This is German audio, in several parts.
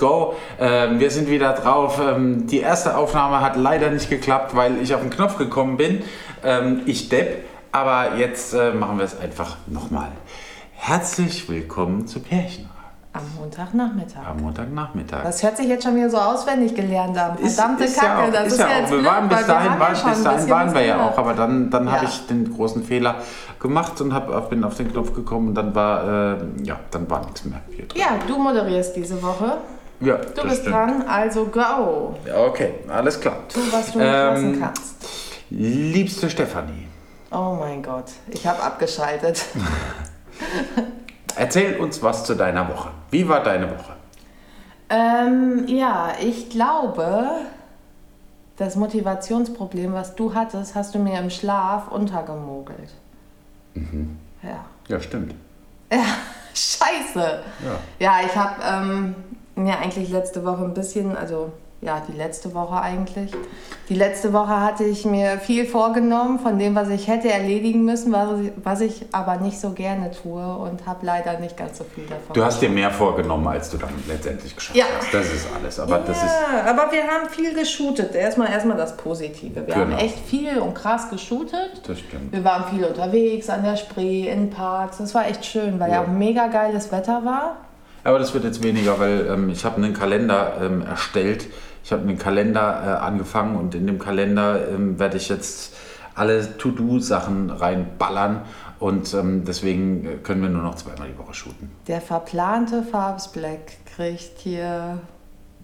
Go. Ähm, wir sind wieder drauf. Ähm, die erste Aufnahme hat leider nicht geklappt, weil ich auf den Knopf gekommen bin. Ähm, ich depp. Aber jetzt äh, machen wir es einfach nochmal. Herzlich willkommen zu Pärchen. Am Montagnachmittag. Am Montagnachmittag. Das hört sich jetzt schon wieder so auswendig gelernt an. Ist- Verdammte ist Kacke, ja auch, das ist ist ja ja auch. Wir blöd, waren bis dahin, ja waren, schon bis dahin waren wir ja auch, aber dann, dann habe Ja. ich den großen Fehler gemacht und hab, bin auf den Knopf gekommen und dann war, äh, ja, dann war nichts mehr. Hier drin. Ja, du moderierst diese Woche. Ja, Du bist stimmt. dran, also go. Ja, Okay, alles klar. Tu, was du Ähm, kannst. Liebste Stefanie, Oh mein Gott, ich habe abgeschaltet. erzähl uns was zu deiner Woche. Wie war deine Woche? ähm, ja, ich glaube, das Motivationsproblem, was du hattest, hast du mir im Schlaf untergemogelt. Mhm. Ja. Ja, stimmt. Scheiße. Ja. Ja, ich habe ähm, mir eigentlich letzte Woche ein bisschen, also ja, die letzte Woche eigentlich. Die letzte Woche hatte ich mir viel vorgenommen von dem, was ich hätte erledigen müssen, was ich, was ich aber nicht so gerne tue und habe leider nicht ganz so viel davon. Du hast dir mehr vorgenommen, als du dann letztendlich geschafft Ja. hast. Das ist alles. Aber das ist. ja, aber wir haben viel geshootet. Erstmal erstmal das Positive. Wir haben Genau. echt viel und krass geshootet. Das stimmt. Wir waren viel unterwegs an der Spree, in Parks. Das war echt schön, weil ja, Ja. auch mega geiles Wetter war. Aber das wird jetzt weniger, weil ähm, ich habe einen Kalender ähm, erstellt. Ich habe einen Kalender äh, angefangen und in dem Kalender ähm, werde ich jetzt alle To-Do-Sachen reinballern und ähm, deswegen äh, können wir nur noch zweimal die Woche shooten. Der verplante Farbs Black kriegt hier.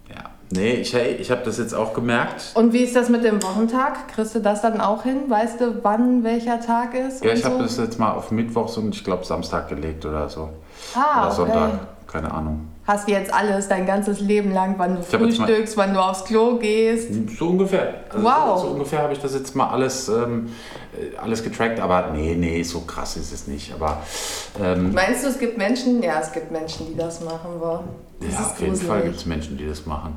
Ja. Nee, ich, hey, ich habe das jetzt auch gemerkt. Und wie ist das mit dem Wochentag? Kriegst du das dann auch hin? Weißt du, wann welcher Tag ist? Ja, ich habe so? das jetzt mal auf Mittwochs und ich glaube Samstag gelegt oder so. Ah, oder Sonntag, okay. Keine Ahnung. Hast du jetzt alles dein ganzes Leben lang, wann du frühstückst, wann du aufs Klo gehst? So ungefähr. Also Wow. So, so ungefähr habe ich das jetzt mal alles, ähm, äh, alles getrackt, aber nee, nee, so krass ist es nicht. Aber ähm, Meinst du, es gibt Menschen? Ja, es gibt Menschen, die das machen wollen. Das ja, auf jeden Fall gruselig. gibt es Menschen, die das machen.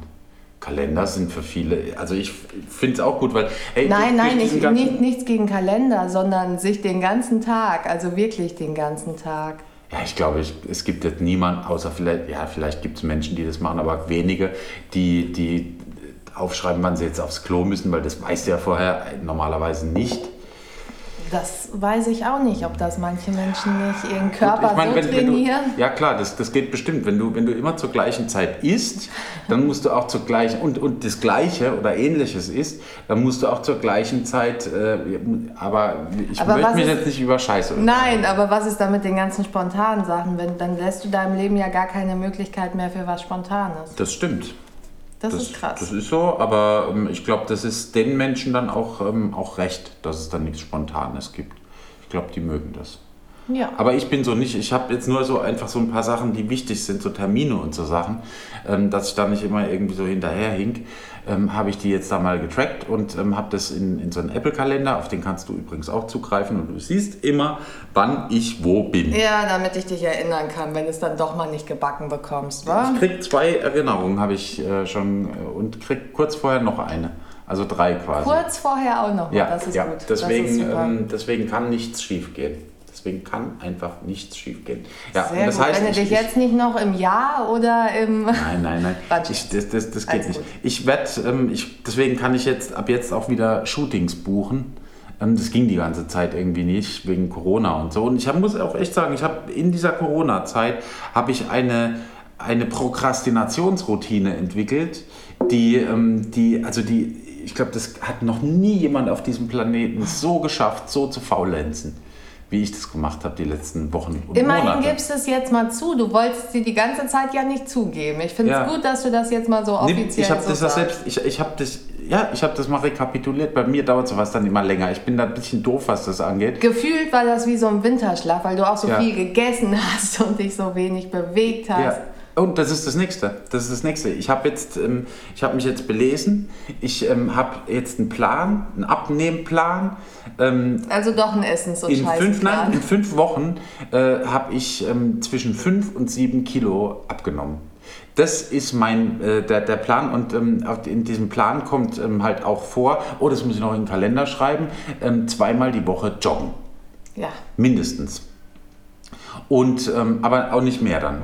Kalender sind für viele, also ich finde es auch gut, weil hey, Nein, nein, ich, nicht, nichts gegen Kalender, sondern sich den ganzen Tag, also wirklich den ganzen Tag. Ja, ich glaube, ich, es gibt jetzt niemand, außer vielleicht, ja, vielleicht gibt es Menschen, die das machen, aber wenige, die, die aufschreiben, wann sie jetzt aufs Klo müssen, weil das weißt du ja vorher normalerweise nicht. Das weiß ich auch nicht, ob das manche Menschen nicht ihren Körper Ich meine, so wenn, wenn du, trainieren. ja klar, das, das geht bestimmt. Wenn du, wenn du immer zur gleichen Zeit isst, dann musst du auch zur gleichen, und, und das Gleiche oder Ähnliches isst, dann musst du auch zur gleichen Zeit, äh, aber ich Aber möchte mich ist- jetzt nicht über Scheiße Nein, aber was ist da mit den ganzen spontanen Sachen? Wenn, dann lässt du deinem Leben ja gar keine Möglichkeit mehr für was Spontanes. Das stimmt. Das, ist krass. Das ist so, aber ähm, ich glaube, das ist den Menschen dann auch, ähm, auch recht, dass es dann nichts Spontanes gibt. Ich glaube, die mögen das. Ja. Aber ich bin so nicht, ich habe jetzt nur so einfach so ein paar Sachen, die wichtig sind, so Termine und so Sachen, ähm, dass ich da nicht immer irgendwie so hinterherhink, ähm, habe ich die jetzt da mal getrackt und ähm, habe das in, in so einen Apple-Kalender, auf den kannst du übrigens auch zugreifen und du siehst immer, wann ich wo bin. ja, damit ich dich erinnern kann, wenn du es dann doch mal nicht gebacken bekommst, wa? Ich krieg zwei Erinnerungen, habe ich äh, schon äh, und krieg kurz vorher noch eine. Also drei quasi. Kurz vorher auch noch. Ja, das ist ja. gut. Deswegen, ist ähm, deswegen kann nichts schief gehen. Deswegen kann einfach nichts schief gehen. Ja, Sehr das gut. heißt, Wenn du ich, dich ich, jetzt nicht noch im Jahr oder im. Nein, nein, nein. Ich, das, das, das geht Alles nicht. gut. Ich werde, ähm, ich, deswegen kann ich jetzt ab jetzt auch wieder Shootings buchen. Ähm, das ging die ganze Zeit irgendwie nicht wegen Corona und so. Und ich hab, muss auch echt sagen, ich habe in dieser Corona-Zeit habe ich eine eine Prokrastinationsroutine entwickelt, die, ähm, die, also die, ich glaube, das hat noch nie jemand auf diesem Planeten so geschafft, so zu faulenzen, wie ich das gemacht habe die letzten Wochen und Immerhin Monate. gibst du es jetzt mal zu. Du wolltest sie die ganze Zeit ja nicht zugeben. Ich finde es Ja. gut, dass du das jetzt mal so Nee, offiziell ich habe so das sagst. selbst, ich, ich habe das, ja, ich habe das mal rekapituliert. Bei mir dauert sowas dann immer länger. Ich bin da ein bisschen doof, was das angeht. Gefühlt war das wie so ein Winterschlaf, weil du auch so Ja. viel gegessen hast und dich so wenig bewegt hast. Ja. Und das ist das Nächste. Das ist das Nächste. Ich habe jetzt, ähm, ich habe mich jetzt belesen. Ich ähm, habe jetzt einen Plan, einen Abnehmplan. Ähm, Also doch ein Essens- und in, fünf, nein, in fünf Wochen äh, habe ich ähm, zwischen fünf und sieben Kilo abgenommen. Das ist mein äh, der, der Plan und ähm, in diesem Plan kommt ähm, halt auch vor, oh, das muss ich noch in den Kalender schreiben, ähm, zweimal die Woche joggen. Ja. Mindestens. Und, ähm, aber auch nicht mehr dann.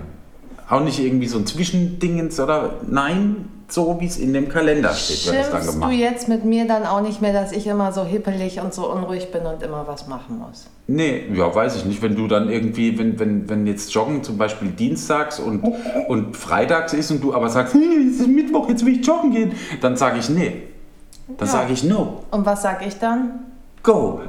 Auch nicht irgendwie so ein Zwischendingens oder nein, so wie es in dem Kalender steht, wird es dann gemacht. du jetzt mit mir dann auch nicht mehr, dass ich immer so hippelig und so unruhig bin und immer was machen muss? Nee, ja, weiß ich nicht. Wenn du dann irgendwie, wenn, wenn, wenn jetzt Joggen zum Beispiel dienstags und, und freitags ist und du aber sagst, hey, es ist Mittwoch, jetzt will ich joggen gehen, dann sage ich nee. Dann Ja. sage ich no, Und was sag ich dann? go.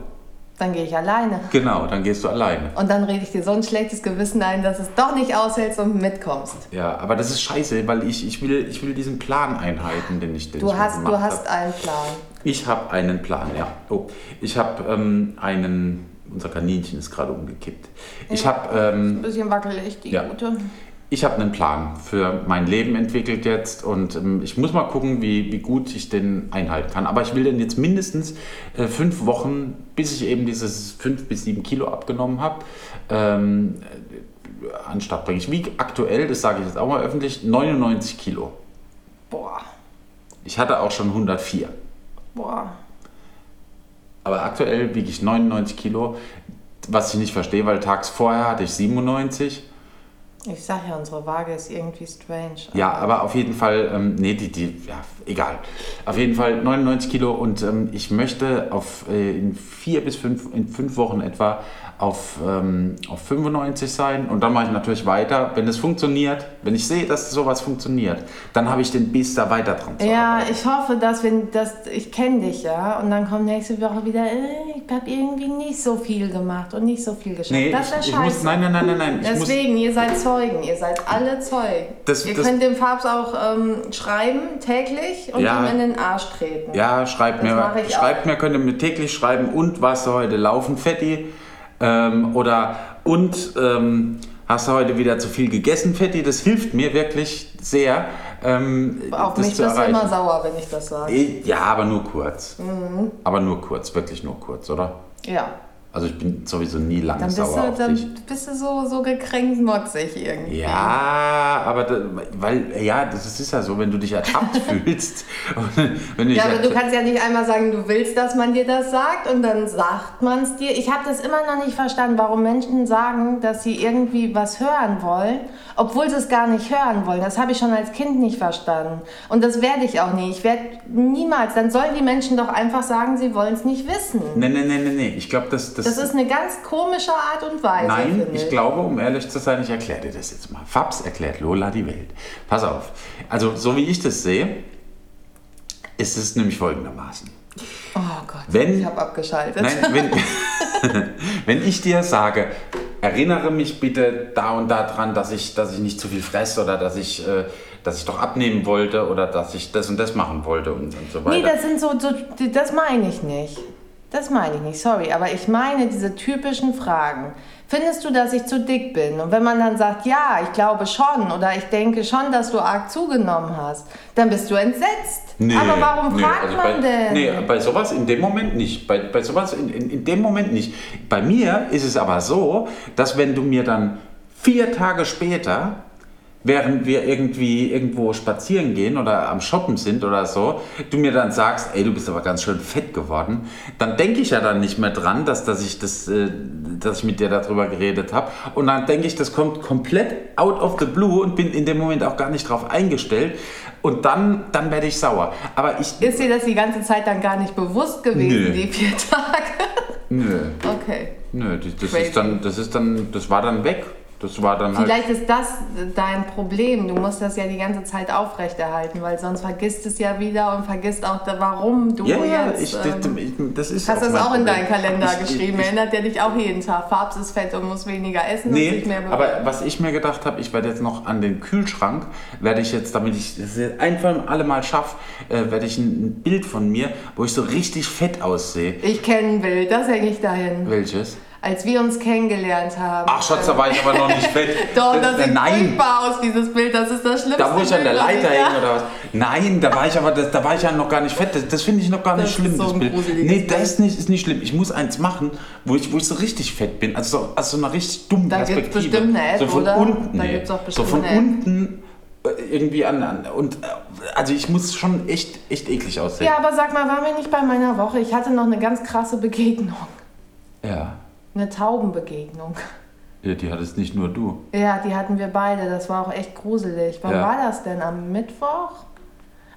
Dann gehe ich alleine. Genau, dann gehst du alleine. Und dann rede ich dir so ein schlechtes Gewissen ein, dass es doch nicht aushältst und mitkommst. Ja, aber das ist scheiße, weil ich, ich, will, ich will diesen Plan einhalten, den ich, den Du ich hast, gemacht du hast hab. einen Plan. Ich habe einen Plan, ja. Oh, ich habe ähm, einen. Unser Kaninchen ist gerade umgekippt. Ich habe ähm, Ein bisschen wackelig, die Ja. gute. Ich habe einen Plan für mein Leben entwickelt jetzt und ähm, ich muss mal gucken, wie, wie gut ich den einhalten kann. Aber ich will den jetzt mindestens äh, fünf Wochen, bis ich eben dieses fünf bis sieben Kilo abgenommen habe, ähm, äh, an Start bringen. Ich wiege aktuell, das sage ich jetzt auch mal öffentlich, 99 Kilo. Boah, Ich hatte auch schon 104. boah. Aber aktuell wiege ich 99 Kilo, was ich nicht verstehe, weil tags vorher hatte ich 97. Ich sag ja, unsere Waage ist irgendwie strange. Ja, aber auf jeden Fall, ähm, nee, die, die, ja, egal. Auf jeden Fall 99 Kilo und ähm, ich möchte auf, äh, in vier bis fünf, in fünf Wochen etwa auf, ähm, auf 95 sein und dann mache ich natürlich weiter. Wenn es funktioniert, wenn ich sehe, dass sowas funktioniert, dann habe ich den Biss da weiter dran zu Ja, arbeiten. ich hoffe, dass wenn das, ich kenne dich ja, und dann kommt nächste Woche wieder, äh, ich habe irgendwie nicht so viel gemacht und nicht so viel geschafft. Nee, das wäre scheiße. muss, nein, nein, nein, nein, nein. Ich muss, Deswegen, ihr seid Zeugen, ihr seid alle Zeugen. Das- ihr das- könnt dem Fabs auch ähm, schreiben, täglich, und Ja. ihm in den Arsch treten. Ja, schreibt Das mir, schreibt mir, könnt ihr mir täglich schreiben und du heute laufen, Fetti? Ähm, oder und ähm, hast du heute wieder zu viel gegessen, Fetti? Das hilft mir wirklich sehr, ähm, Auf das mich bist du immer sauer, wenn ich das sage. Eh, Ja, aber nur kurz. Mhm. Aber nur kurz, wirklich nur kurz, oder? Ja. Also ich bin sowieso nie lange Dann bist, sauer du, auf dich. dann bist du so, so gekränkt motzig irgendwie. Ja, aber da, weil ja, das ist ja so, wenn du dich ertappt fühlst. wenn du dich Ja, aber du kannst ja nicht einmal sagen, du willst, dass man dir das sagt und dann sagt man es dir. Ich habe das immer noch nicht verstanden, warum Menschen sagen, dass sie irgendwie was hören wollen, obwohl sie es gar nicht hören wollen. Das habe ich schon als Kind nicht verstanden. Und das werde ich auch nie. Ich werde niemals. Dann sollen die Menschen doch einfach sagen, sie wollen es nicht wissen. Nee, nee, nee, nee, nee. Ich glaube, das, das, Das ist eine ganz komische Art und Weise. Nein, finde ich glaube, um ehrlich zu sein, ich erkläre dir das jetzt mal. Fabs erklärt Lola die Welt. Pass auf. Also, so wie ich das sehe, ist es nämlich folgendermaßen. Oh Gott, Wenn- ich habe abgeschaltet. Nein, wenn, wenn ich dir sage, erinnere mich bitte da und da dran, dass ich, dass ich nicht zu viel fresse oder dass ich, äh, dass ich doch abnehmen wollte oder dass ich das und das machen wollte und, und so weiter. Nee, das sind so, so das meine ich nicht. Das meine ich nicht, sorry, aber ich meine diese typischen Fragen. Findest du, dass ich zu dick bin? Und wenn man dann sagt, ja, ich glaube schon oder ich denke schon, dass du arg zugenommen hast, dann bist du entsetzt. aber warum nee, fragt also man bei, denn? Nee, bei sowas in dem Moment nicht. Bei, bei sowas in, in, in dem Moment nicht. Bei mir ist es aber so, dass wenn du mir dann vier Tage später, während wir irgendwie irgendwo spazieren gehen oder am Shoppen sind oder so, du mir dann sagst, ey, du bist aber ganz schön fett geworden, dann denke ich ja dann nicht mehr dran, dass, dass, ich, das, äh, dass ich mit dir darüber geredet habe. Und dann denke ich, das kommt komplett out of the blue und bin in dem Moment auch gar nicht drauf eingestellt. Und dann, dann werde ich sauer. Aber ich. Ist dir das die ganze Zeit dann gar nicht bewusst gewesen, Nö. die vier Tage? Nö, Okay. nö, das, das ist dann, das ist dann, das war dann weg. Das war dann halt. Vielleicht ist das dein Problem. Du musst das ja die ganze Zeit aufrechterhalten, weil sonst vergisst es ja wieder und vergisst auch, warum du Ja, ja, jetzt. ich, das, ähm, ich, das ist Hast du das auch in deinen Kalender Ich- geschrieben? Ich, Erinnert der dich auch jeden Tag? Farbs ist fett und muss weniger essen und Nee, aber was ich mir gedacht habe, ich werde jetzt noch an den Kühlschrank, werde ich jetzt, damit ich das jetzt ein für alle Mal schaffe, äh, werde ich ein, ein Bild von mir, wo ich so richtig fett aussehe. Ich kenne ein Bild, das hänge ich dahin. Welches? Als wir uns kennengelernt haben. Ach Schatz, da war ich aber noch nicht fett. Doch, das sieht Nein, furchtbar aus, dieses Bild. Das ist das Schlimmste. da wo ich an der Leiter ich- hänge oder was? Nein, da war ich aber, das, da war ich ja noch gar nicht fett. Das, das finde ich noch gar nicht Das schlimm, so das ein Bild. Nee, das ist nicht, ist nicht schlimm. Ich muss eins machen, wo ich, wo ich so richtig fett bin. Also so, also so eine richtig dumme Da Perspektive. bestimmt eine App, so von oder? unten. Da nee. gibt's auch so bestimmt von eine App. unten äh, irgendwie an, an und äh, also ich muss schon echt echt eklig aussehen. Ja, aber sag mal, waren wir nicht bei meiner Woche? Ich hatte noch eine ganz krasse Begegnung. Ja. Eine Taubenbegegnung. Ja, die hattest nicht nur du. Ja, die hatten wir beide. Das war auch echt gruselig. Wann Ja. war das denn? Am Mittwoch?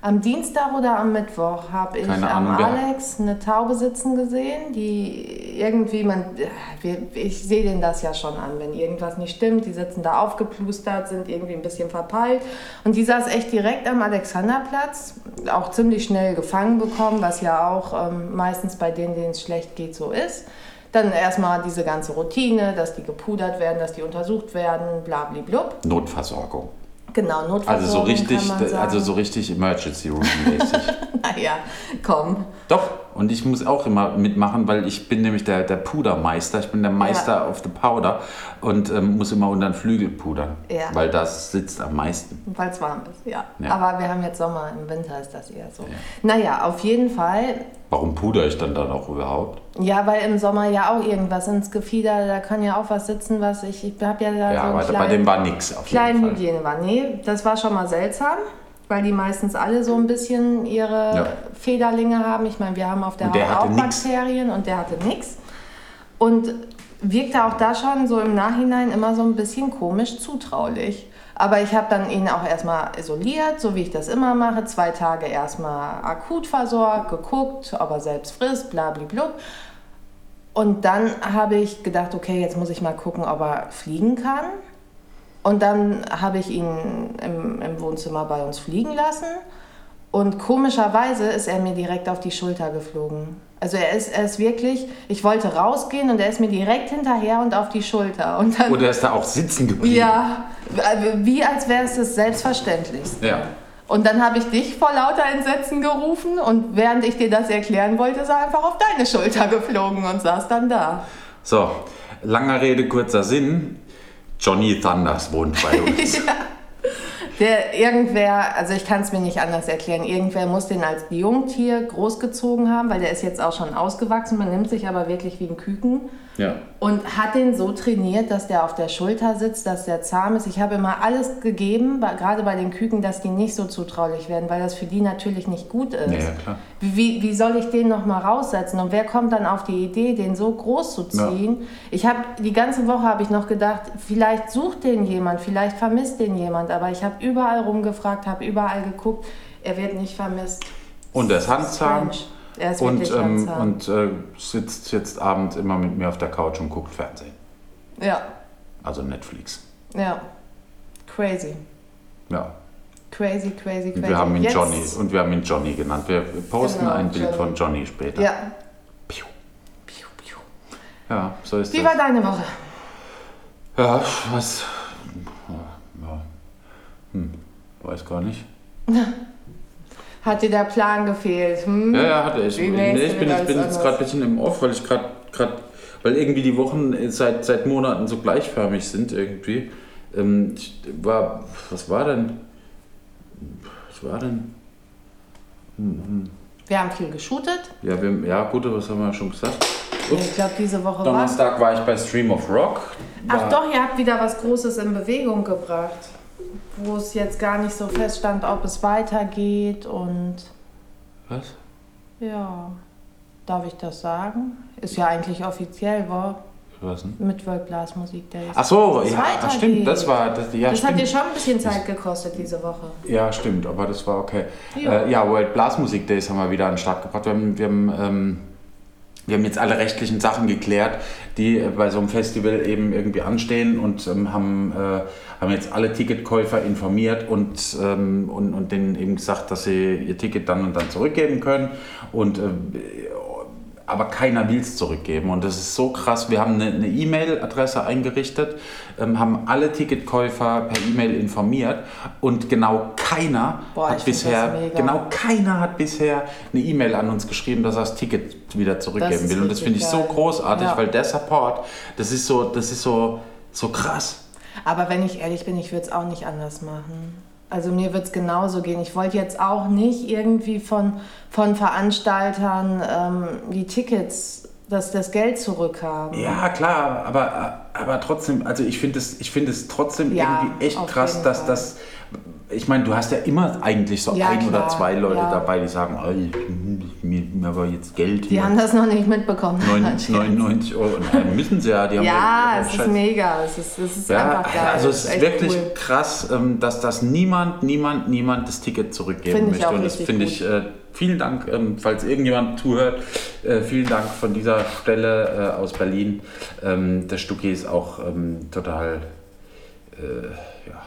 Am Dienstag oder am Mittwoch habe ich Keine am Ahnung, Alex eine Taube sitzen gesehen, die irgendwie, man, ich sehe denen das ja schon an, wenn irgendwas nicht stimmt. Die sitzen da aufgeplustert, sind irgendwie ein bisschen verpeilt. Und die saß echt direkt am Alexanderplatz, auch ziemlich schnell gefangen bekommen, was ja auch ähm, meistens bei denen, denen es schlecht geht, so ist. Dann erstmal diese ganze Routine, dass die gepudert werden, dass die untersucht werden, blablablub. Notversorgung. Genau, Notversorgung Also so richtig, also so richtig Emergency Room mäßig. Naja, komm. Doch, und ich muss auch immer mitmachen, weil ich bin nämlich der, der Pudermeister. Ich bin der Meister of the Powder und ähm, muss immer unter den Flügel pudern. Ja. Weil das sitzt am meisten. Weil es warm ist, ja. Ja. Aber wir haben jetzt Sommer, im Winter ist das eher so. Naja, auf jeden Fall. Warum puder ich dann dann auch überhaupt? Ja, weil im Sommer ja auch irgendwas ins Gefieder, da kann ja auch was sitzen, was ich, ich habe ja da Ja, so aber kleinen, bei dem war nichts auf jeden Fall. Hygiene war. Nee, das war schon mal seltsam, weil die meistens alle so ein bisschen ihre Ja. Federlinge haben. Ich meine, wir haben auf der, Und der Haut auch nix. Bakterien und der hatte nichts. Und wirkte auch da schon so im Nachhinein immer so ein bisschen komisch zutraulich. Aber ich habe dann ihn auch erstmal isoliert, so wie ich das immer mache. Zwei Tage erstmal akut versorgt, geguckt, ob er selbst frisst, blablabla. Und dann habe ich gedacht, okay, jetzt muss ich mal gucken, ob er fliegen kann. Und dann habe ich ihn im, im Wohnzimmer bei uns fliegen lassen. Und komischerweise ist er mir direkt auf die Schulter geflogen. Also er ist, er ist wirklich, ich wollte rausgehen und er ist mir direkt hinterher und auf die Schulter. Und dann, Oder ist da auch sitzen geblieben? ja, wie als wäre es das Selbstverständlichste. Ja. Und dann habe ich dich vor lauter Entsetzen gerufen und während ich dir das erklären wollte, ist er einfach auf deine Schulter geflogen und saß dann da. So, langer Rede, kurzer Sinn. Johnny Thunders wohnt bei uns. Der irgendwer, also ich kann es mir nicht anders erklären, irgendwer muss den als Jungtier großgezogen haben, weil der ist jetzt auch schon ausgewachsen, man nimmt sich aber wirklich wie ein Küken ja. und hat den so trainiert, dass der auf der Schulter sitzt, dass der zahm ist. Ich habe immer alles gegeben, gerade bei den Küken, dass die nicht so zutraulich werden, weil das für die natürlich nicht gut ist. Ja, ja, klar. Wie, wie soll ich den noch mal raussetzen? Und wer kommt dann auf die Idee, den so groß zu ziehen? Ich habe die ganze Woche habe ich noch gedacht, vielleicht sucht den jemand, vielleicht vermisst den jemand. Aber ich habe überall rumgefragt, habe überall geguckt. Er wird nicht vermisst. Und er ist handzahm. Er ist Und, ähm, und äh, sitzt jetzt abends immer mit mir auf der Couch und guckt Fernsehen. ja, Also Netflix. ja. Crazy. Ja. Crazy, crazy, crazy. Und wir haben ihn Jetzt- Johnny und wir haben ihn Johnny genannt. Wir posten Genau, ein Bild Johnny. von Johnny später. Ja. Piu. Piu, piu. Ja, so ist Wie das. war deine Woche? Ja, was? Ja. Hm, weiß gar nicht. Hat dir der Plan gefehlt? Hm? Ja, ja, hatte ich. Nee, ich bin, ich bin jetzt gerade ein bisschen im Off, weil ich gerade, weil irgendwie die Wochen seit, seit Monaten so gleichförmig sind irgendwie. Ähm, ich war, was war denn? Was war denn? Wir haben viel geshootet. Ja, wir, ja gut, was haben wir schon gesagt? Ich glaube, diese Woche war Donnerstag war ich bei Stream of Rock. Ach War- doch, ihr habt wieder was Großes in Bewegung gebracht, wo es jetzt gar nicht so feststand, ob es weitergeht und Was? ja, darf ich das sagen? Ist ja eigentlich offiziell, war Was denn? mit World Blasmusik Days. Ach so, ja, ach, stimmt, das war, das, ja, das hat stimmt. dir schon ein bisschen Zeit gekostet diese Woche. Ja, stimmt, aber das war okay. Ja. Äh, ja World Blasmusik Days haben wir wieder an den Start gebracht. Wir haben, wir haben, ähm, wir haben jetzt alle rechtlichen Sachen geklärt, die äh, bei so einem Festival eben irgendwie anstehen und ähm, haben, äh, haben jetzt alle Ticketkäufer informiert und, ähm, und, und denen eben gesagt, dass sie ihr Ticket dann und dann zurückgeben können. Und, äh, aber keiner will es zurückgeben. Und das ist so krass. Wir haben eine E-Mail-Adresse eingerichtet, ähm, haben alle Ticketkäufer per E-Mail informiert und genau keiner Boah, hat bisher, genau keiner hat bisher eine E-Mail an uns geschrieben, dass er das Ticket wieder zurückgeben will. Und das finde ich so großartig, Ja. weil der Support, das ist so, das ist so, so krass. Aber wenn ich ehrlich bin, ich würde es auch nicht anders machen. Also mir wird es genauso gehen. Ich wollte jetzt auch nicht irgendwie von, von Veranstaltern ähm, die Tickets, dass das Geld zurückhaben. Ja, klar, aber, aber trotzdem, also ich finde es, ich finde es trotzdem Ja, irgendwie echt krass, dass Fall. das. Ich meine, du hast ja immer eigentlich so Ja, ein oder klar, zwei Leute ja. dabei, die sagen, "Ey, mir, geben aber jetzt Geld Die haben das noch nicht mitbekommen. 99 99 Euro. Nein, müssen sie ja. Die haben Ja, es ist mega. Es ist, es ist Ja, einfach geil. also es ist echt wirklich cool. krass, ähm, dass das niemand, niemand, niemand das Ticket zurückgeben Finde ich möchte. auch Und das finde ich, äh, vielen Dank, ähm, falls irgendjemand zuhört, äh, vielen Dank von dieser Stelle äh, aus Berlin. Ähm, der Stucki ist auch ähm, total, äh, ja,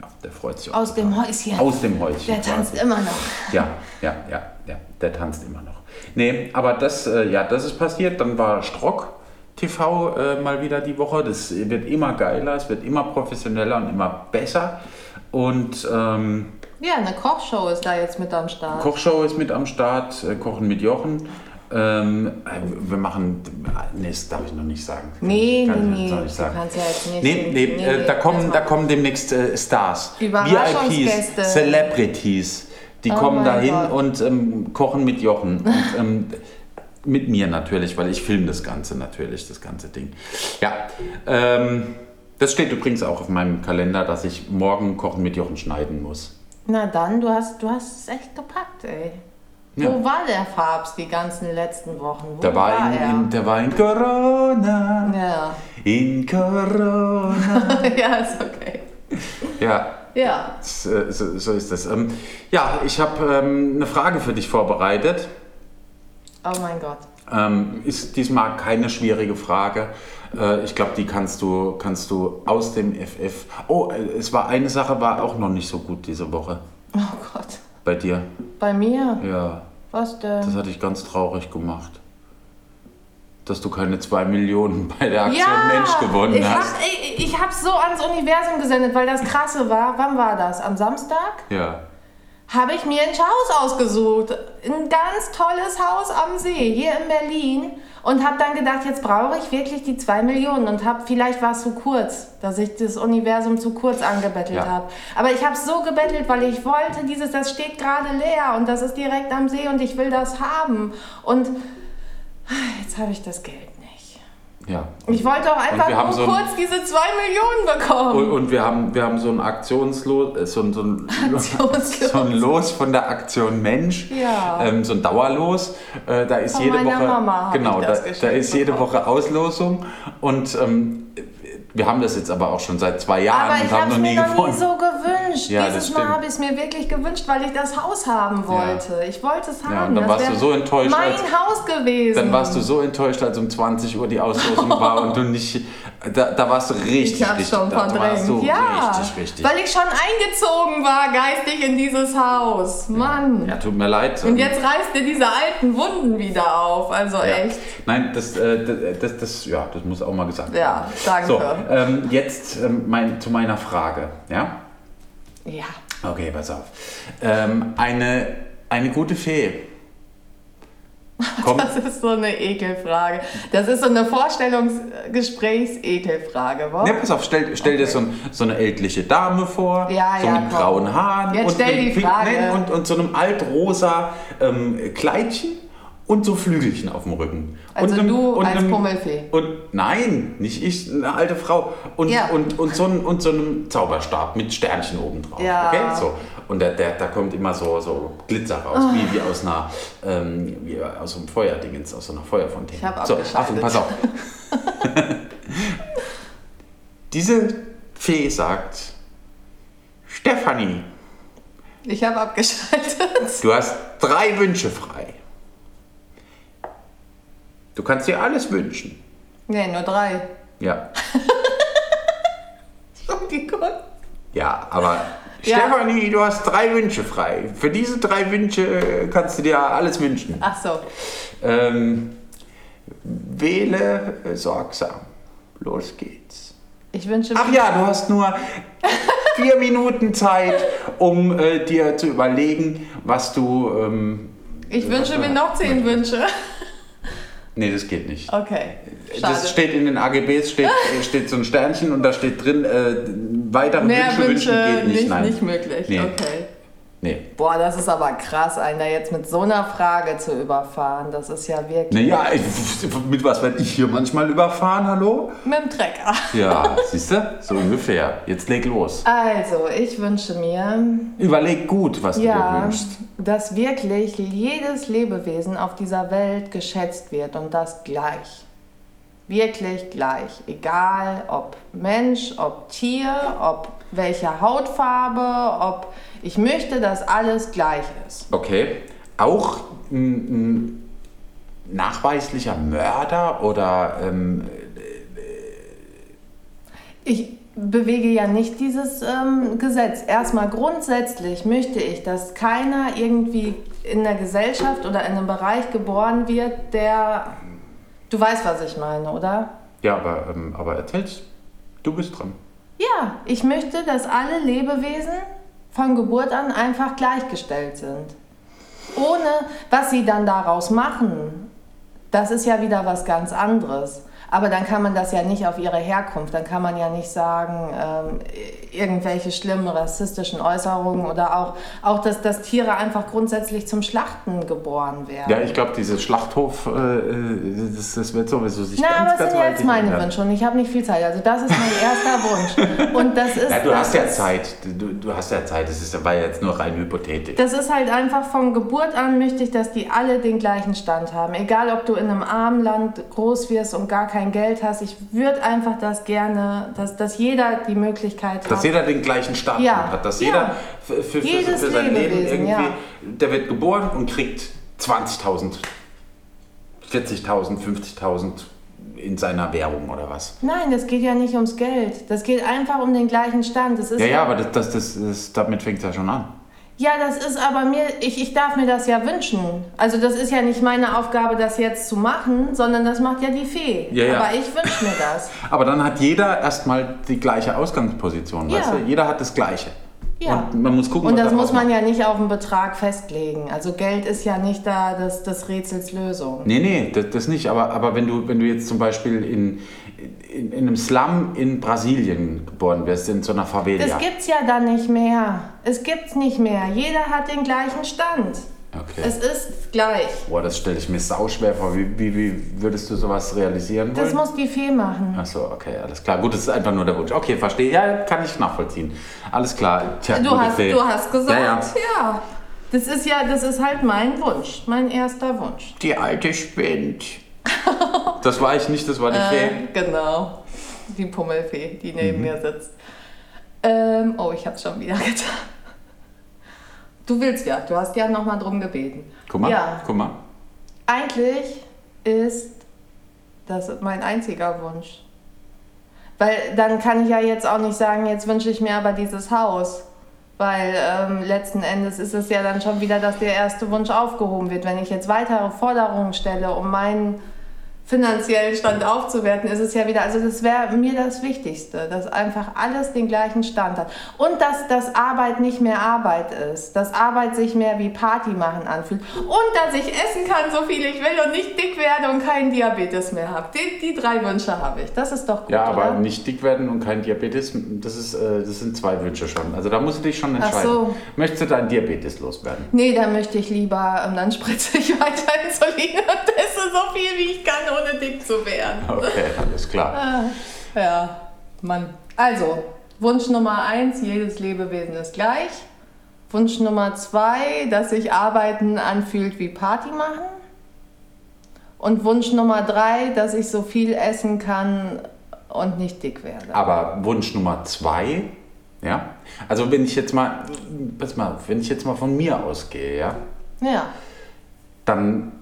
ja, der freut sich auch. Aus dem. Häuschen. Aus dem Häuschen. Der tanzt quasi. immer noch. Ja, ja, ja, ja, der tanzt immer noch. Nee, aber das, äh, ja, das ist passiert. Dann war Strock TV äh, mal wieder die Woche. Das wird immer geiler, es wird immer professioneller und immer besser. Und ähm, Ja, eine Kochshow ist da jetzt mit am Start. Kochshow ist mit am Start, äh, Kochen mit Jochen. Ähm, äh, wir machen, nee, das darf ich noch nicht sagen. nee, Kann nee, ich nee. nicht Du sagen. kannst ja jetzt nicht. Nee, nee, äh, da, kommen, da kommen demnächst äh, Stars. VIPs, Celebrities. Die Oh kommen dahin Gott. und ähm, kochen mit Jochen. Und, ähm, mit mir natürlich, weil ich filme das Ganze natürlich, das ganze Ding. Ja, ähm, das steht übrigens auch auf meinem Kalender, dass ich morgen Kochen mit Jochen schneiden muss. Na dann, du hast, du hast es echt gepackt, ey. Ja. Wo war der Farbs die ganzen letzten Wochen? Wo Der war, in, er? in, der war in Corona. ja. In Corona. ja, ist okay. Ja, Ja. so, so so ist das. Ähm, ja, ich habe ähm, eine Frage für dich vorbereitet. Oh mein Gott. Ähm, ist diesmal keine schwierige Frage. Äh, ich glaube, die kannst du, kannst du aus dem FF. Oh, äh, es war eine Sache, war auch noch nicht so gut diese Woche Oh Gott. bei dir. Bei mir? Ja, Was denn? das hat dich ganz traurig gemacht. Dass du keine 2 Millionen bei der Aktion ja, Mensch gewonnen ich hast. Hab, ich ich habe so ans Universum gesendet, weil das krasse war. Wann war das? Am Samstag? Ja. Habe ich mir ein Haus ausgesucht. Ein ganz tolles Haus am See, hier in Berlin. Und habe dann gedacht, jetzt brauche ich wirklich die zwei Millionen. Und habe, vielleicht war es zu kurz, dass ich das Universum zu kurz angebettelt Ja. habe. Aber ich habe so gebettelt, weil ich wollte dieses, das steht gerade leer und das ist direkt am See und ich will das haben. Und jetzt habe ich das Geld. Ja. Ich wollte auch einfach nur so ein- kurz diese zwei Millionen bekommen. Und, und wir, haben, wir haben so ein Aktionslos, äh, so ein, so, ein, Aktionslos. so ein Los von der Aktion Mensch, Ja. ähm, so ein Dauerlos. Äh, da ist Von jede Woche, Mama genau, ich da, da ist jede. Woche Auslosung und ähm, wir haben das jetzt aber auch schon seit zwei Jahren Aber ich und haben habe noch nie mir noch gewonnen. nie so gewünscht. Ja, Dieses. Mal habe ich es mir wirklich gewünscht, weil ich das Haus haben wollte. Ich wollte es haben. Ja, und dann Das warst du so enttäuscht, Mein als- Haus gewesen. Dann warst du so enttäuscht, als um 20 Uhr die Auslosung war und du nicht. Da, da warst du richtig, ich richtig. schon da warst verdrängt. du ja, richtig, richtig. weil ich schon eingezogen war geistig in dieses Haus. Mann. ja, tut mir leid. Und jetzt reißt dir diese alten Wunden wieder auf. Also Ja. echt. Nein, das, äh, das, das, das, ja, das muss auch mal gesagt werden. Ja, danke. So, ähm, jetzt ähm, mein, zu meiner Frage. Ja? Ja. Okay, pass auf. Ähm, eine, eine gute Fee. Kommt, Das ist so eine Ekelfrage. Das ist so eine Vorstellungsgesprächs-Ekelfrage, wa? ne, pass auf, stell, stell dir Okay. so, ein, so eine ältliche Dame vor, Ja, so ja, mit komm. grauen Haaren Jetzt und, stell die Frage. und, und so einem altrosa ähm, Kleidchen und so Flügelchen auf dem Rücken. Also und einem- du und als einem- Pummelfee. Und nein, nicht ich, eine alte Frau. Und, Ja. und, und, so, ein, und so einem Zauberstab mit Sternchen oben drauf. Ja. Okay? So. Und der, der, da kommt immer so, so Glitzer raus, Ah. wie, wie aus einer ähm, wie aus einem Feuerdingens, aus so einer Feuerfontäne. Ich hab so, abgeschaltet. Achtung, pass auf. Diese Fee sagt, Stefanie, Ich habe abgeschaltet. du hast drei Wünsche frei. Du kannst dir alles wünschen. Nee, nur drei. Ja. Entschuldigung. Ja, aber Ja. Stefanie, du hast drei Wünsche frei. Für diese drei Wünsche kannst du dir alles wünschen. Ach so. Ähm, wähle äh, sorgsam. Los geht's. Ich wünsche Ach ja, du hast nur vier Minuten Zeit, um äh, dir zu überlegen, was du. Ähm, ich wünsche mir noch zehn Wünsche. Nee, das geht nicht. Okay. Schade. Das steht in den AGBs, steht, äh, steht so ein Sternchen und da steht drin, äh, weitere Mehr Wünsche Wünsche geht nicht. nicht, Nein. nicht möglich. Nee. Okay. Nee. Boah, das ist aber krass, einen da jetzt mit so einer Frage zu überfahren. Das ist ja wirklich. Naja, mit was werde ich hier manchmal überfahren, hallo? Mit dem Trecker. Ja, siehst du? So ungefähr. Jetzt leg los. Also, ich wünsche mir, Überleg gut, was du dir ja, wünschst. dass wirklich jedes Lebewesen auf dieser Welt geschätzt wird und das gleich. Wirklich gleich. Egal ob Mensch, ob Tier, ob welche Hautfarbe, ob. Ich möchte, dass alles gleich ist. Okay. Auch ein, nachweislicher Mörder oder ähm, Ich bewege ja nicht dieses ähm, Gesetz. Erstmal grundsätzlich möchte ich, dass keiner irgendwie in der Gesellschaft oder in einem Bereich geboren wird, der. Du weißt, was ich meine, oder? ja, aber, ähm, aber erzähl's. Du bist dran. Ja, ich möchte, dass alle Lebewesen von Geburt an einfach gleichgestellt sind. Ohne, was sie dann daraus machen, das ist ja wieder was ganz anderes. Aber dann kann man das ja nicht auf ihre Herkunft, dann kann man ja nicht sagen, ähm, irgendwelche schlimmen rassistischen Äußerungen oder auch, auch dass, dass Tiere einfach grundsätzlich zum Schlachten geboren werden. Ja, ich glaube, dieses Schlachthof, äh, äh, das, das wird sowieso sich Na, ganz, aber ganz sind jetzt meine ändern. Wünsche und ich habe nicht viel Zeit. Also das ist mein erster Wunsch. Und das ist. Ja, du das hast ja Zeit. Du, du hast ja Zeit. Das ist, war ja jetzt nur rein Hypothetisch. Das ist halt einfach von Geburt an möchte ich, dass die alle den gleichen Stand haben. Egal, ob du in einem armen Land groß wirst und gar kein Geld hast. Ich würde einfach das gerne, dass, dass jeder die Möglichkeit Dass hat. jeder den gleichen Start Ja. hat. Dass Ja. jeder für, für, für, für sein Leben irgendwie, ja. der wird geboren und kriegt 20.000, 40.000, 50.000 in seiner Währung oder was. Nein, das geht ja nicht ums Geld. Das geht einfach um den gleichen Stand. Das ist Ja, ja, aber das, das, das, das, damit fängt es ja schon an. Ja, das ist aber mir, ich, ich darf mir das ja wünschen. Also das ist ja nicht meine Aufgabe, das jetzt zu machen, sondern das macht ja die Fee. Ja, ja. Aber ich wünsche mir das. Aber dann hat jeder erstmal die gleiche Ausgangsposition, Ja. weißt du? Jeder hat das Gleiche. Ja. Und man muss gucken, Und das muss man ja nicht auf einen Betrag festlegen. Also Geld ist ja nicht da das, das Rätsels Lösung. Nee, nee, das, das nicht. Aber, aber wenn, du, wenn du jetzt zum Beispiel in, in, in einem Slum in Brasilien geboren wirst, in so einer Favela. Das gibt's ja dann nicht mehr. Es gibt's nicht mehr. Jeder hat den gleichen Stand. Okay. Es ist gleich. Boah, das stelle ich mir sauschwer vor. Wie, wie, wie würdest du sowas realisieren Das wollen? muss die Fee machen. Ach so, okay, alles klar. Gut, das ist einfach nur der Wunsch. Okay, verstehe. Ja, kann ich nachvollziehen. Alles klar. Tja, Du hast, Fee. du hast gesagt, Ja, ja. ja. Das ist ja, das ist halt mein Wunsch, mein erster Wunsch. Die alte spinnt. das war ich nicht, das war die Fee. Äh, genau. Die Pummelfee, die Mhm. neben mir sitzt. Ähm, oh, ich hab's schon wieder getan. Du willst ja, du hast ja nochmal drum gebeten. Guck mal, Ja, guck mal. eigentlich ist das mein einziger Wunsch. Weil dann kann ich ja jetzt auch nicht sagen, jetzt wünsche ich mir aber dieses Haus. Weil ähm, letzten Endes ist es ja dann schon wieder, dass der erste Wunsch aufgehoben wird. Wenn ich jetzt weitere Forderungen stelle, um meinen finanziellen Stand aufzuwerten, ist es ja wieder, also das wäre mir das Wichtigste, dass einfach alles den gleichen Stand hat. Und dass, dass Arbeit nicht mehr Arbeit ist, dass Arbeit sich mehr wie Party machen anfühlt und dass ich essen kann, so viel ich will und nicht dick werde und keinen Diabetes mehr habe. Die, die drei Wünsche habe ich. Das ist doch gut, Ja, aber oder? nicht dick werden und kein Diabetes, das, ist, äh, das sind zwei Wünsche schon. Also da musst du dich schon Ach entscheiden. so. Möchtest du deinen Diabetes loswerden? Nee, dann möchte ich lieber, ähm, dann spritze ich weiter Insulin und esse so viel, wie ich kann, ohne dick zu werden. Okay, alles klar. Ah, ja, Mann. Also, Wunsch Nummer eins, jedes Lebewesen ist gleich. Wunsch Nummer zwei, dass sich Arbeiten anfühlt wie Party machen. Und Wunsch Nummer drei, dass ich so viel essen kann und nicht dick werde. Aber Wunsch Nummer zwei, ja, also wenn ich jetzt mal, pass mal, wenn ich jetzt mal von mir ausgehe, ja, Ja. dann,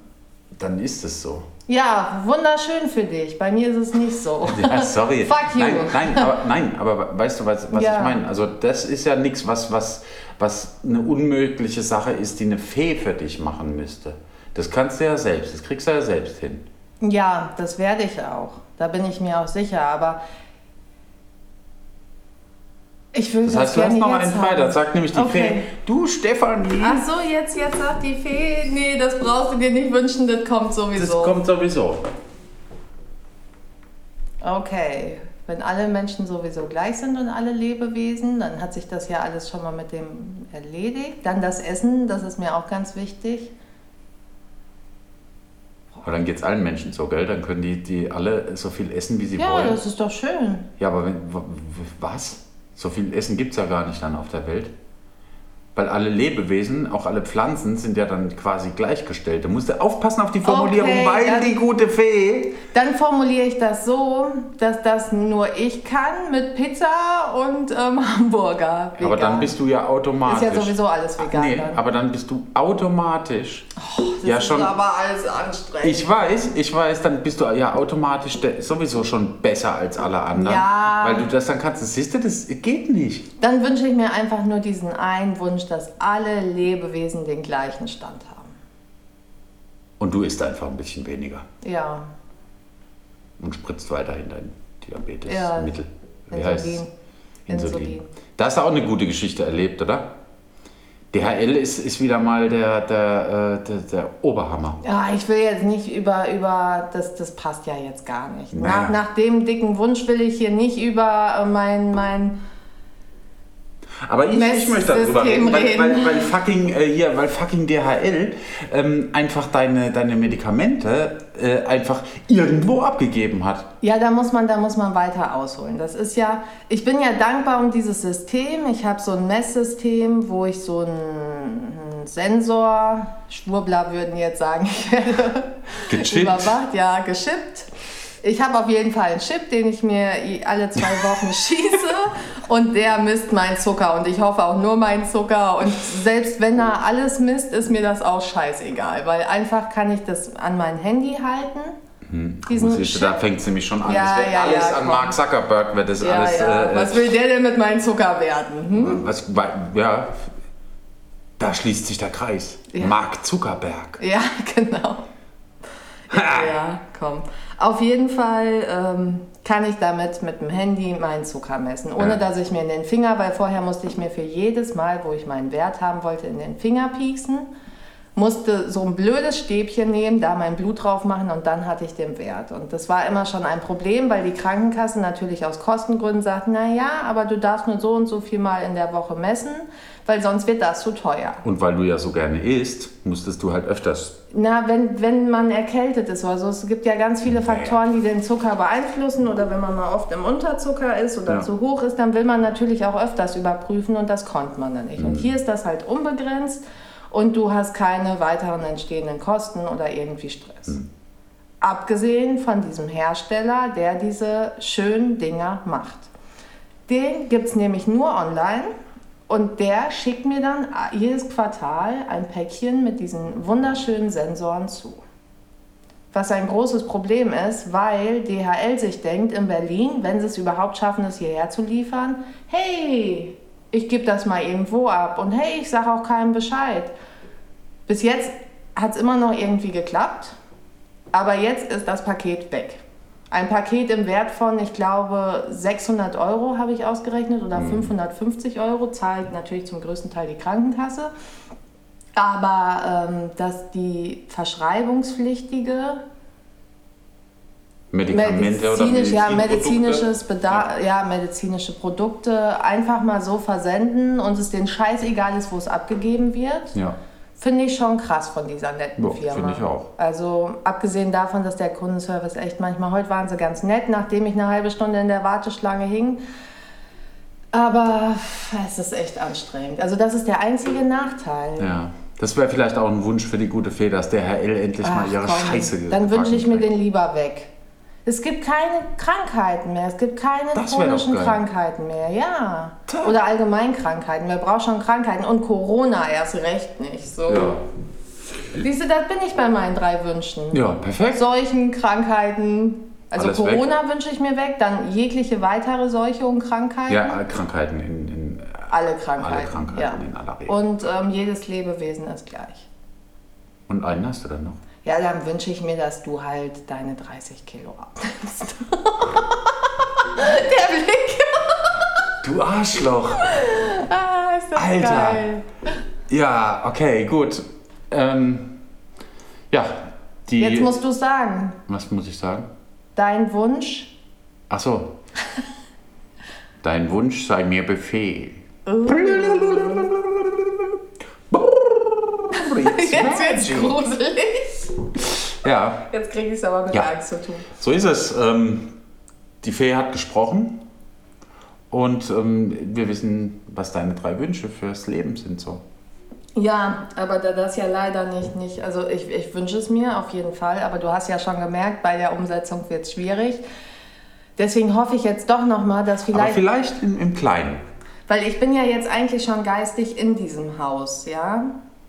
dann ist es so. Ja, wunderschön für dich. Bei mir ist es nicht so. Ja, sorry. Fuck you. Nein, nein, aber, nein, aber weißt du, was, was Ja. ich meine? Also das ist ja nichts, was, was, was eine unmögliche Sache ist, die eine Fee für dich machen müsste. Das kannst du ja selbst, das kriegst du ja selbst hin. Ja, das werde ich auch. Da bin ich mir auch sicher. Aber ich will Das das, heißt, du hast gerne noch jetzt einen frei, haben. da sagt nämlich die Okay. Fee, du Stefanie, Ach so, jetzt, jetzt sagt die Fee, nee, das brauchst du dir nicht wünschen, das kommt das sowieso. kommt sowieso. Okay, Wenn alle Menschen sowieso gleich sind und alle Lebewesen, dann hat sich das ja alles schon mal mit dem erledigt. Dann das Essen, das ist mir auch ganz wichtig. Aber dann geht es allen Menschen so, gell? Dann können die, die alle so viel essen, wie sie Ja, wollen. das ist doch schön. Ja, aber wenn, was? So viel Essen gibt es ja gar nicht dann auf der Welt. Weil alle Lebewesen, auch alle Pflanzen, sind ja dann quasi gleichgestellt. Du musst ja aufpassen auf die Formulierung, Okay, weil dann- die gute Fee. Dann formuliere ich das so, dass das nur ich kann mit Pizza und ähm, Hamburger. Aber dann vegan. bist du ja Ist automatisch. ja sowieso alles vegan. Nee, dann. aber dann bist du automatisch. Das ja, ist schon. aber alles anstrengend. Ich weiß, ich weiß, dann bist du ja automatisch sowieso schon besser als alle anderen. Ja. Weil du das dann kannst. Das siehst du, das geht nicht. Dann wünsche ich mir einfach nur diesen einen Wunsch, dass alle Lebewesen den gleichen Stand haben. Und du isst einfach ein bisschen weniger Ja, und spritzt weiterhin dein Ja, Diabetesmittel. Wie heißt es? Insulin. Insulin. Insulin. Da hast du auch eine gute Geschichte erlebt, oder? DHL ist, ist wieder mal der, der, äh, der, der Oberhammer. Ja, ich will jetzt nicht über, über das, das passt ja jetzt gar nicht. Naja. Nach, nach dem dicken Wunsch will ich hier nicht über äh, mein, mein Aber ich, ich möchte darüber reden, weil, weil, weil, fucking, äh, hier, weil fucking DHL ähm, einfach deine, deine Medikamente äh, einfach irgendwo abgegeben hat. Ja, da muss man, da muss man weiter ausholen. Das ist ja, ich bin ja dankbar um dieses System. Ich habe so ein Messsystem, wo ich so einen Sensor, Schwurbler würden jetzt sagen, ich werde Gechippt. überwacht, ja, geschippt. Ich habe auf jeden Fall einen Chip, den ich mir alle zwei Wochen schieße und der misst meinen Zucker und ich hoffe auch nur meinen Zucker und selbst wenn er alles misst, ist mir das auch scheißegal, weil einfach kann ich das an mein Handy halten. Diesen Siehst da fängt es nämlich schon an. Ja, das ja, alles ja, an komm. Mark Zuckerberg, wird das Ja, alles. ja. Äh, Was will der denn mit meinem Zucker werden? Hm? was, wa- ja, da schließt sich der Kreis. Ja. Mark Zuckerberg. Ja, genau. Ja, komm. Auf jeden Fall ähm, kann ich damit mit dem Handy meinen Zucker messen, ohne Ja. dass ich mir in den Finger, weil vorher musste ich mir für jedes Mal, wo ich meinen Wert haben wollte, in den Finger pieksen, musste so ein blödes Stäbchen nehmen, da mein Blut drauf machen und dann hatte ich den Wert. Und das war immer schon ein Problem, weil die Krankenkasse natürlich aus Kostengründen sagt, na ja, aber du darfst nur so und so viel Mal in der Woche messen, weil sonst wird das zu teuer. Und weil du ja so gerne isst, musstest du halt öfters. Na, wenn, wenn man erkältet ist oder so. Es gibt ja ganz viele Faktoren, die den Zucker beeinflussen. Oder wenn man mal oft im Unterzucker ist oder Ja. zu hoch ist, dann will man natürlich auch öfters überprüfen und das konnte man dann nicht. Mhm. Und hier ist das halt unbegrenzt und du hast keine weiteren entstehenden Kosten oder irgendwie Stress. Mhm. Abgesehen von diesem Hersteller, der diese schönen Dinger macht. Den gibt es nämlich nur online und der schickt mir dann jedes Quartal ein Päckchen mit diesen wunderschönen Sensoren zu. Was ein großes Problem ist, weil DHL sich denkt in Berlin, wenn sie es überhaupt schaffen, es hierher zu liefern, hey, ich gebe das mal irgendwo ab und hey, ich sage auch keinem Bescheid. Bis jetzt hat es immer noch irgendwie geklappt, aber jetzt ist das Paket weg. Ein Paket im Wert von, ich glaube, 600 Euro habe ich ausgerechnet oder 550 Euro, zahlt natürlich zum größten Teil die Krankenkasse. Aber ähm, dass die verschreibungspflichtige Medikamente oder medizinisch, ja, medizinisches Bedarf, ja. medizinische Produkte einfach mal so versenden und es denen scheißegal ist, wo es abgegeben wird. Ja. Finde ich schon krass von dieser netten Ja, Firma. finde ich auch. Also abgesehen davon, dass der Kundenservice echt manchmal, heute waren sie ganz nett, nachdem ich eine halbe Stunde in der Warteschlange hing. Aber es ist echt anstrengend. Also das ist der einzige Nachteil. Ja. Das wäre vielleicht auch ein Wunsch für die gute Fee, dass DHL endlich mal Ach, ihre komm, Scheiße Dann wünsche ich mir den lieber weg. Es gibt keine Krankheiten mehr. Es gibt keine Das chronischen. Krankheiten mehr. Ja. Tja. Oder allgemein Krankheiten. Wer braucht schon Krankheiten? Und Corona erst recht nicht. So. Ja. Siehst du, das bin ich bei meinen drei Wünschen. ja, perfekt. Seuchen, Krankheiten. Also Alles Corona wünsche ich mir weg, dann jegliche weitere Seuche und Krankheiten. Ja, Krankheiten in, in Alle Krankheiten. Alle Krankheiten ja. in aller Regel. Und ähm, jedes Lebewesen ist gleich. Und einen hast du dann noch. Ja, dann wünsche ich mir, dass du halt deine 30 Kilo abnimmst. Der Blick. Du Arschloch! Ah, ist das Alter. geil. Ja, okay, gut. Ähm, ja, die. Jetzt musst du sagen, was muss ich sagen? dein Wunsch. Ach so. Dein Wunsch sei mir Befehl. Jetzt wird's gruselig. Ja, Jetzt kriege ich es aber mit Ja. Angst zu tun. so ist es. Ähm, die Fee hat gesprochen und ähm, wir wissen, was deine drei Wünsche fürs Leben sind. So. Ja, aber da das ja leider nicht, nicht also ich, ich wünsche es mir auf jeden Fall, aber du hast ja schon gemerkt, bei der Umsetzung wird es schwierig. Deswegen hoffe ich jetzt doch nochmal, dass Aber vielleicht, vielleicht im, im Kleinen. weil ich bin ja jetzt eigentlich schon geistig in diesem Haus, ja,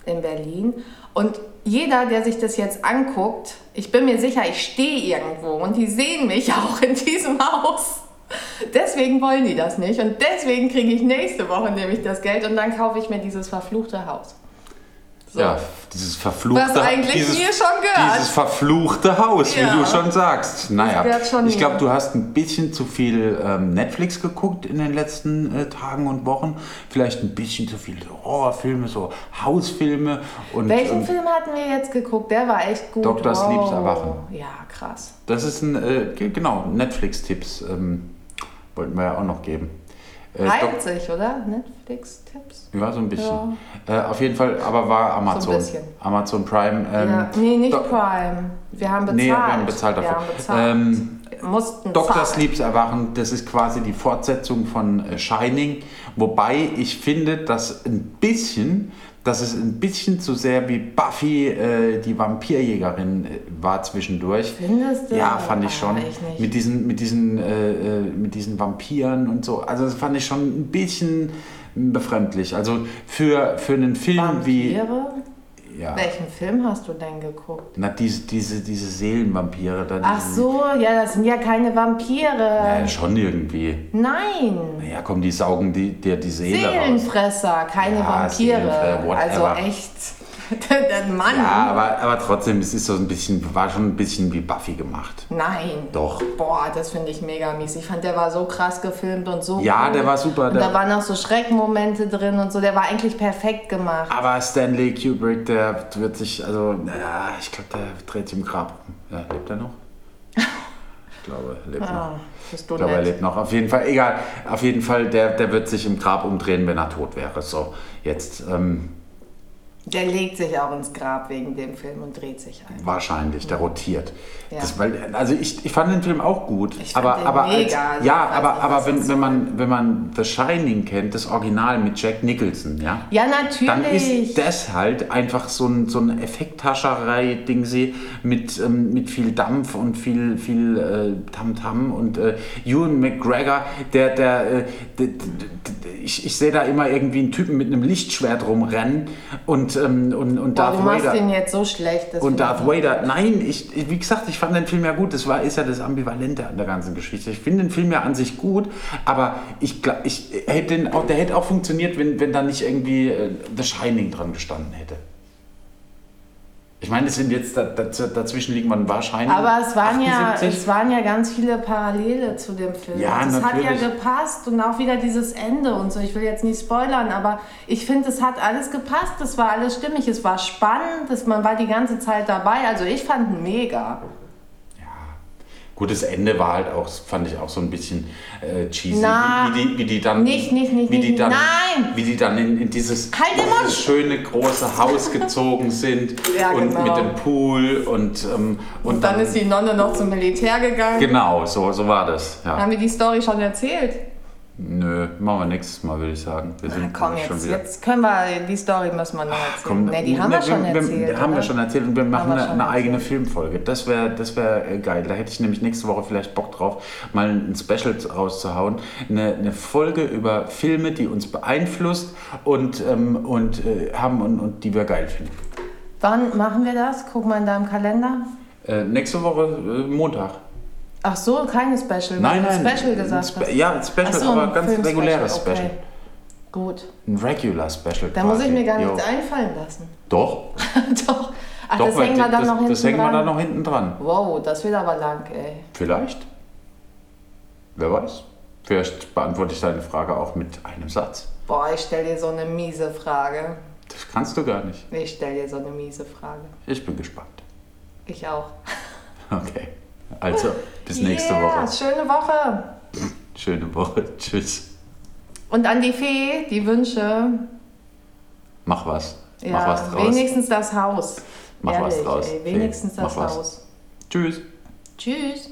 in Berlin. Und jeder, der sich das jetzt anguckt, ich bin mir sicher, ich stehe irgendwo und die sehen mich auch in diesem Haus. Deswegen wollen die das nicht und deswegen kriege ich nächste Woche nämlich das Geld und dann kaufe ich mir dieses verfluchte Haus. So. Ja, dieses verfluchte Was eigentlich dieses, mir schon gehört. Dieses verfluchte Haus, Ja. wie du schon sagst. Naja, schon ich glaube, du hast ein bisschen zu viel ähm, Netflix geguckt in den letzten äh, Tagen und Wochen. Vielleicht ein bisschen zu viele Horrorfilme, so Hausfilme. Und, Welchen ähm, Film hatten wir jetzt geguckt? Der war echt gut. Dr. Sleeps Erwachen. Ja, krass. Das ist ein, äh, ge- genau, Netflix-Tipps ähm, wollten wir ja auch noch geben. Äh, Doc- sich, oder? Netflix-Tipps? ja, so ein bisschen. Äh, auf jeden Fall, aber war Amazon. bisschen. Amazon Prime. Ähm, ja. Nee, nicht Doc- Prime. Wir haben bezahlt. Nee, wir haben bezahlt dafür. Wir haben bezahlt. Ähm, Mussten Dr. zahlen. Sleeps Erwachen, das ist quasi die Fortsetzung von äh, Shining, wobei ich finde, dass ein bisschen, dass es ein bisschen zu sehr wie Buffy, äh, die Vampirjägerin, äh, war zwischendurch. Findest du? Ja, fand ich Ah, schon. ich. Mit diesen, mit diesen, äh, äh, mit diesen Vampiren und so. Also das fand ich schon ein bisschen befremdlich. Also für, für einen Film wie. Ja. Welchen Film hast du denn geguckt? Na, diese, diese, diese Seelenvampire. Da, Ach so, ja, das sind ja keine Vampire. Ja, schon irgendwie. Nein. Naja, komm, die saugen die, dir die Seele raus. Seelenfresser, keine Ja, Vampire. Seelenfresser, Also echt. Der Mann. Ja, aber, aber trotzdem, es ist so ein bisschen, war schon ein bisschen wie Buffy gemacht. Nein. Doch. Boah, das finde ich mega mies. Ich fand, der war so krass gefilmt und so Ja, cool. der war super, Und da waren noch so Schreckmomente drin und so. Der war eigentlich perfekt gemacht. Aber Stanley Kubrick, der wird sich, also, naja, ich glaube, der dreht sich im Grab um. Ja, lebt er noch? Ich glaube, er lebt noch. Ah, bist du Ich glaube, er lebt noch. Auf jeden Fall, egal. Auf jeden Fall, der, der wird sich im Grab umdrehen, wenn er tot wäre. So, jetzt ähm, Der legt sich auch ins Grab wegen dem Film und dreht sich ein. wahrscheinlich, der rotiert. Ja. Das, weil, also ich, ich fand den Film auch gut. Ich fand aber, den aber mega, Als, also ja, aber, nicht, aber wenn, wenn, man, wenn man The Shining kennt, das Original mit Jack Nicholson, ja, Ja, natürlich. dann ist das halt einfach so ein, so ein Effekthascherei-Ding mit, ähm, mit viel Dampf und viel, viel äh, Tamtam und äh, Ewan McGregor, der, der, äh, d- d- d- ich, ich sehe da immer irgendwie einen Typen mit einem Lichtschwert rumrennen und, ähm, und, und Boah, Darth du machst Vader. den jetzt so schlecht. Und Darth Vader, nein, ich, wie gesagt, ich fand den Film ja gut. Das war, ist ja das Ambivalente an der ganzen Geschichte. Ich finde den Film ja an sich gut, aber ich, ich hätte den auch, der hätte auch funktioniert, wenn, wenn da nicht irgendwie äh, The Shining dran gestanden hätte. Ich meine, es sind jetzt da, da, dazwischen liegen man wahrscheinlich. Aber es waren, ja, 78. es waren ja ganz viele Parallele zu dem Film. Ja, das hat natürlich. ja gepasst und auch wieder dieses Ende und so. Ich will jetzt nicht spoilern, aber ich finde, es hat alles gepasst. Es war alles stimmig. Es war spannend. Es, man war die ganze Zeit dabei. Also ich fand ihn mega. Gut, das Ende war halt auch, fand ich auch so ein bisschen äh, cheesy. Na, wie, die, wie die dann. nicht, nicht, nicht, wie die dann, nein! Wie die dann in, in dieses, Halt dieses schöne große Haus gezogen sind. Ja, und genau. mit dem Pool und. Ähm, und, Und dann ist die Nonne noch zum Militär gegangen. Genau, so, so war das. Ja. Haben wir die Story schon erzählt? Nö, machen wir nächstes Mal, würde ich sagen. Wir Na, sind komm, schon jetzt, wieder. jetzt können wir, die Story müssen wir noch erzählen. Komm, ne, die haben wir schon erzählt. Wir, haben wir oder? schon erzählt und wir machen wir eine, schon eine eigene. Filmfolge. Das wäre das wär äh, geil. Da hätte ich nämlich nächste Woche vielleicht Bock drauf, mal ein Special rauszuhauen. Eine, eine Folge über Filme, die uns beeinflusst und, ähm, und äh, haben und, und die wir geil finden. Wann machen wir das? Guck mal in deinem Kalender. Äh, nächste Woche äh, Montag. Ach so, keine Special. Nein, nein. Special gesagt Spe- hast. Ja, ein Special, so, aber ein ganz Film-Special, reguläres okay. Special. Gut. Ein Regular Special. Da muss ich mir gar nichts einfallen lassen. Doch, Doch. Ach, doch, das hängen wir dann das, noch hinten das hängen wir dran. dann noch hinten dran. Wow, das wird aber lang, ey. Vielleicht. Wer weiß. Vielleicht beantworte ich deine Frage auch mit einem Satz. Boah, ich stell dir so eine miese Frage. Das kannst du gar nicht. Ich stell dir so eine miese Frage. Ich bin gespannt. Ich auch. Okay. Also, bis nächste yeah, Woche. schöne Woche. Schöne Woche. Tschüss. Und an die Fee die Wünsche. Mach was. Ja, Mach was draus. wenigstens das Haus. Mach was Ehrlich, draus. Ey, Fee, wenigstens das mach was. Haus. Tschüss. Tschüss.